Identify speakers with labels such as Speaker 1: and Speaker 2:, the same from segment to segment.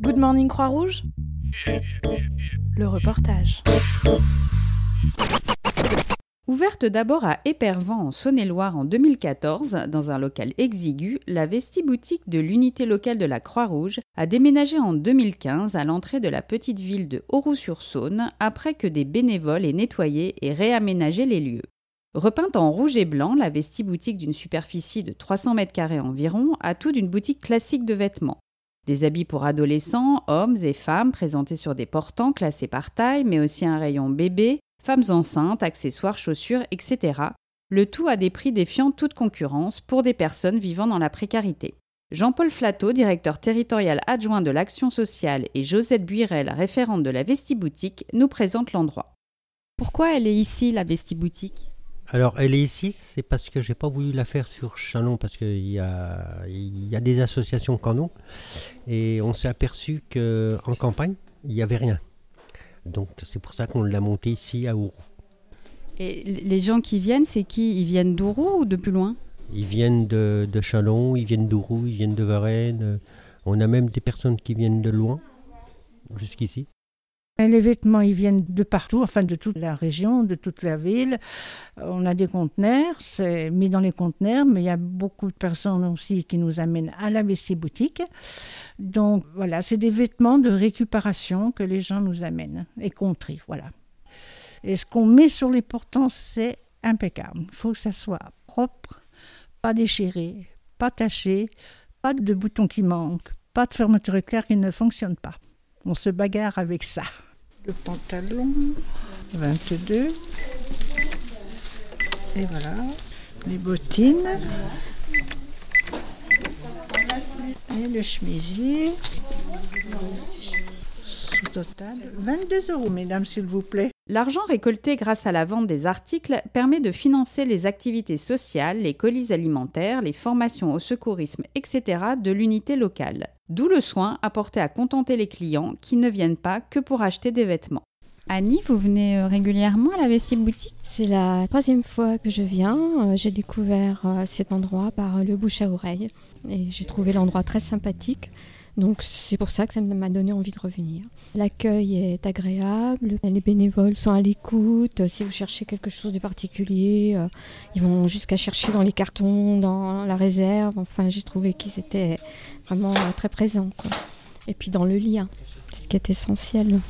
Speaker 1: Good Morning Croix-Rouge Le reportage.
Speaker 2: Ouverte d'abord à Épervent en Saône-et-Loire en 2014, dans un local exigu, la Vesti-boutique de l'unité locale de la Croix-Rouge a déménagé en 2015 à l'entrée de la petite ville de Auroux-sur-Saône après que des bénévoles aient nettoyé et réaménagé les lieux. Repeinte en rouge et blanc, la Vesti-boutique d'une superficie de 300 mètres carrés environ a tout d'une boutique classique de vêtements. Des habits pour adolescents, hommes et femmes présentés sur des portants classés par taille, mais aussi un rayon bébé, femmes enceintes, accessoires, chaussures, etc. Le tout à des prix défiant toute concurrence pour des personnes vivant dans la précarité. Jean-Paul Flateau, directeur territorial adjoint de l'action sociale, et Josette Buirel, référente de la Vestiboutique, nous présentent l'endroit.
Speaker 1: Pourquoi elle est ici, la Vestiboutique?
Speaker 3: Alors, elle est ici, c'est parce que j'ai pas voulu la faire sur Chalon, parce qu'il y a, y a des associations canon, et on s'est aperçu qu'en campagne, il n'y avait rien. Donc, c'est pour ça qu'on l'a monté ici à Ourou.
Speaker 1: Et les gens qui viennent, c'est qui? Ils viennent d'Ourou ou de plus loin?
Speaker 3: Ils viennent de, de Chalon, ils viennent d'Ourou, ils viennent de Varennes. On a même des personnes qui viennent de loin, jusqu'ici.
Speaker 4: Les vêtements, ils viennent de partout, enfin de toute la région, de toute la ville. On a des conteneurs, c'est mis dans les conteneurs, mais il y a beaucoup de personnes aussi qui nous amènent à la vessie boutique. Donc voilà, c'est des vêtements de récupération que les gens nous amènent et qu'on voilà. Et ce qu'on met sur les portants, c'est impeccable. Il faut que ça soit propre, pas déchiré, pas taché, pas de boutons qui manquent, pas de fermeture éclair qui ne fonctionne pas. On se bagarre avec ça le pantalon, 22. Et voilà, les bottines. Et le chemisier. Sous total, 22 euros, mesdames, s'il vous plaît.
Speaker 2: L'argent récolté grâce à la vente des articles permet de financer les activités sociales, les colis alimentaires, les formations au secourisme, etc. de l'unité locale. D'où le soin apporté à contenter les clients qui ne viennent pas que pour acheter des vêtements.
Speaker 1: Annie, vous venez euh, régulièrement à la Vestib Boutique?
Speaker 5: C'est la troisième fois que je viens. Euh, j'ai découvert euh, cet endroit par le bouche à oreille et j'ai trouvé l'endroit très sympathique. Donc c'est pour ça que ça m'a donné envie de revenir. L'accueil est agréable, les bénévoles sont à l'écoute. Si vous cherchez quelque chose de particulier, ils vont jusqu'à chercher dans les cartons, dans la réserve. Enfin, j'ai trouvé qu'ils étaient vraiment très présents. Et puis dans le lien, ce qui est essentiel.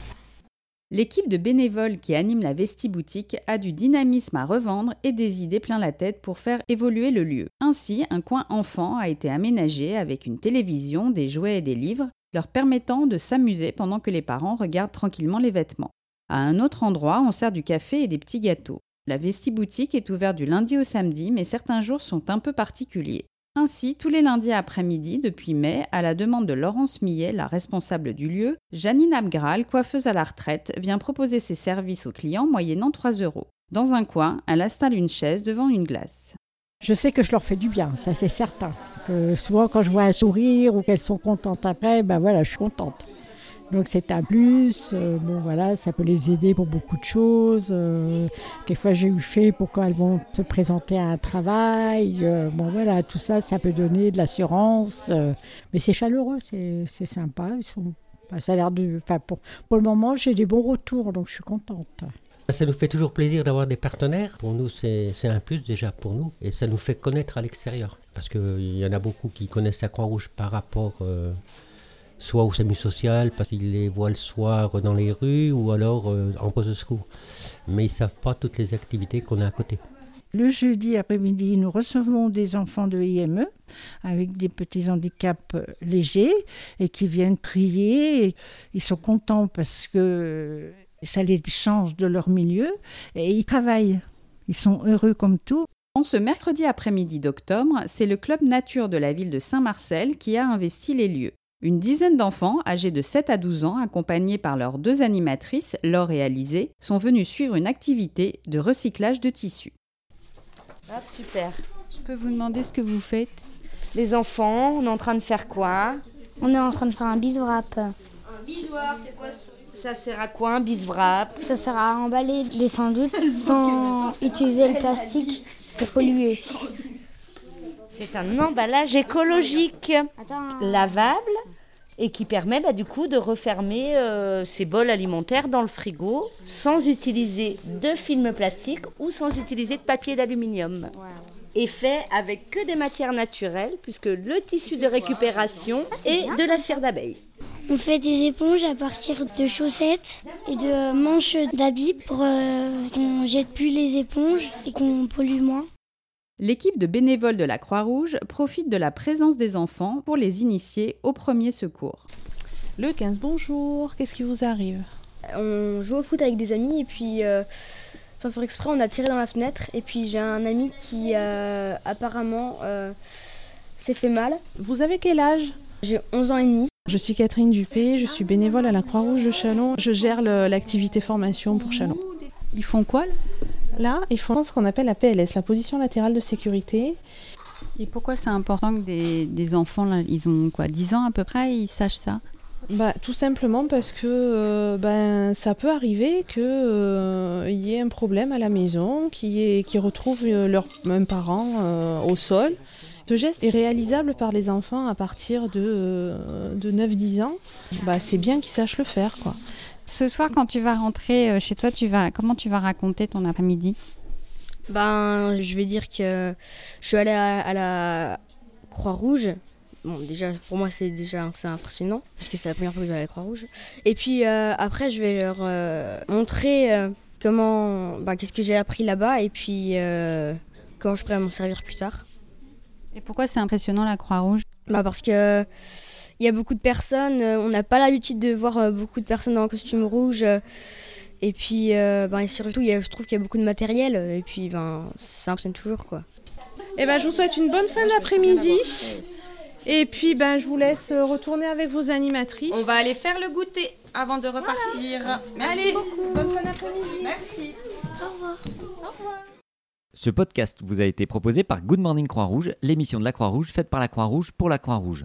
Speaker 2: L'équipe de bénévoles qui anime la Vesti-boutique a du dynamisme à revendre et des idées plein la tête pour faire évoluer le lieu. Ainsi, un coin enfant a été aménagé avec une télévision, des jouets et des livres, leur permettant de s'amuser pendant que les parents regardent tranquillement les vêtements. À un autre endroit, on sert du café et des petits gâteaux. La Vesti-boutique est ouverte du lundi au samedi, mais certains jours sont un peu particuliers. Ainsi, tous les lundis après-midi, depuis mai, à la demande de Laurence Millet, la responsable du lieu, Janine Abgral, coiffeuse à la retraite, vient proposer ses services aux clients moyennant 3 euros. Dans un coin, elle installe une chaise devant une glace.
Speaker 4: Je sais que je leur fais du bien, ça c'est certain. Que souvent quand je vois un sourire ou qu'elles sont contentes après, ben voilà, je suis contente. Donc c'est un plus. Euh, bon voilà, ça peut les aider pour beaucoup de choses. Euh, quelquefois j'ai eu fait pour quand elles vont se présenter à un travail. Euh, bon voilà, tout ça, ça peut donner de l'assurance. mais c'est chaleureux, c'est sympa. Ils sont, ça a l'air de. Enfin pour, pour le moment, j'ai des bons retours, donc je suis contente.
Speaker 3: Ça nous fait toujours plaisir d'avoir des partenaires. Pour nous, c'est un plus déjà pour nous. Et ça nous fait connaître à l'extérieur. Parce qu'il y en a beaucoup qui connaissent la Croix-Rouge par rapport soit au SAMU social parce qu'ils les voient le soir dans les rues ou alors euh, en poste de secours. Mais ils ne savent pas toutes les activités qu'on a à côté.
Speaker 4: Le jeudi après-midi, nous recevons des enfants de IME avec des petits handicaps légers et qui viennent prier. Ils sont contents parce que ça les change de leur milieu et ils travaillent. Ils sont heureux comme tout.
Speaker 2: En ce mercredi après-midi d'octobre, c'est le club nature de la ville de Saint-Marcel qui a investi les lieux. Une dizaine d'enfants âgés de 7 à 12 ans, accompagnés par leurs deux animatrices, Laure et Alizé, sont venus suivre une activité de recyclage de tissus.
Speaker 6: Ah, super.
Speaker 1: Je peux vous demander ce que vous faites?
Speaker 6: Les enfants, on est en train de faire quoi?
Speaker 7: On est en train de faire un biswrap. Un
Speaker 6: biswrap, c'est quoi ça sert à quoi un biswrap
Speaker 7: Ça sert à emballer les sandwichs sans utiliser le plastique pour polluer.
Speaker 6: C'est un emballage écologique, lavable et qui permet bah, du coup de refermer euh, ces bols alimentaires dans le frigo sans utiliser de film plastique ou sans utiliser de papier d'aluminium. Et fait avec que des matières naturelles puisque le tissu de récupération est de la cire d'abeille.
Speaker 7: On fait des éponges à partir de chaussettes et de manches d'habits pour euh, qu'on jette plus les éponges et qu'on pollue moins.
Speaker 2: L'équipe de bénévoles de la Croix-Rouge profite de la présence des enfants pour les initier aux premiers secours.
Speaker 8: Le 15, bonjour, qu'est-ce qui vous arrive?
Speaker 9: On joue au foot avec des amis et puis euh, sans faire exprès on a tiré dans la fenêtre et puis j'ai un ami qui euh, apparemment euh, s'est fait mal.
Speaker 8: Vous avez quel âge?
Speaker 9: J'ai 11 ans et demi.
Speaker 8: Je suis Catherine Dupé, je suis bénévole à la Croix-Rouge de Chalon. Je gère l'activité formation pour Chalon.
Speaker 1: Ils font quoi là?
Speaker 8: Là, ils font ce qu'on appelle la PLS, la position latérale de sécurité.
Speaker 1: Et pourquoi c'est important que des, des, enfants, là, ils ont quoi, 10 ans à peu près, ils sachent ça?
Speaker 8: Bah, Tout simplement parce que euh, ben, ça peut arriver qu'il euh, y ait un problème à la maison, qu'ils qui retrouvent euh, leur, un parent euh, au sol. Ce geste est réalisable par les enfants à partir de, de 9-10 ans. Bah, c'est bien qu'ils sachent le faire. Quoi.
Speaker 1: Ce soir, quand tu vas rentrer euh, chez toi, tu vas, comment tu vas raconter ton après-midi?
Speaker 9: Ben, je vais dire que je suis allée à, à la Croix-Rouge. Bon, déjà, pour moi, c'est déjà c'est impressionnant, parce que c'est la première fois que je vais à la Croix-Rouge. Et puis, euh, après, je vais leur euh, montrer euh, comment, ben, qu'est-ce que j'ai appris là-bas, et puis comment je pourrais m'en servir plus tard.
Speaker 1: Et pourquoi c'est impressionnant la Croix-Rouge?
Speaker 9: Bah Parce que il y a beaucoup de personnes, euh, on n'a pas l'habitude de voir euh, beaucoup de personnes en costume rouge. euh, et puis, euh, ben, et surtout, il y a- je trouve qu'il y a beaucoup de matériel. Et puis, ben, ça impressionne toujours, quoi.
Speaker 8: Eh ben, je vous souhaite une bonne fin d'après-midi. Et puis, ben, je vous laisse retourner avec vos animatrices.
Speaker 10: On va aller faire le goûter avant de repartir. Merci
Speaker 8: Allez,
Speaker 10: beaucoup.
Speaker 8: bonne fin d'après-midi.
Speaker 10: Merci.
Speaker 11: Ce podcast vous a été proposé par Good Morning Croix-Rouge, l'émission de la Croix-Rouge faite par la Croix-Rouge pour la Croix-Rouge.